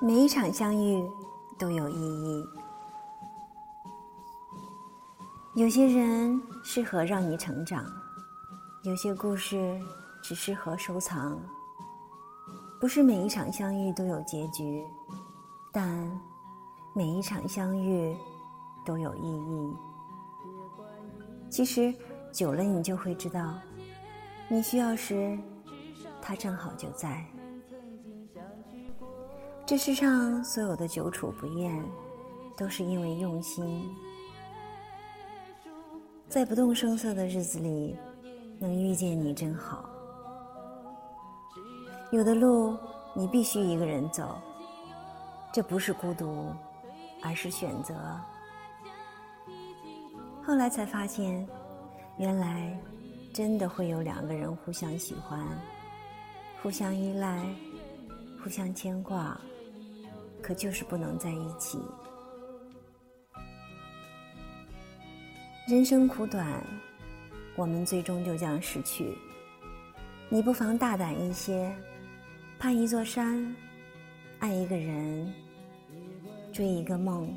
每一场相遇都有意义。有些人适合让你成长，有些故事只适合收藏。不是每一场相遇都有结局，但每一场相遇都有意义。其实久了，你就会知道，你需要时，他正好就在。这世上所有的久处不厌，都是因为用心。在不动声色的日子里，能遇见你真好。有的路你必须一个人走，这不是孤独，而是选择。后来才发现，原来真的会有两个人互相喜欢、互相依赖、互相牵挂，可就是不能在一起。人生苦短，我们最终就将失去。你不妨大胆一些。攀一座山，爱一个人，追一个梦。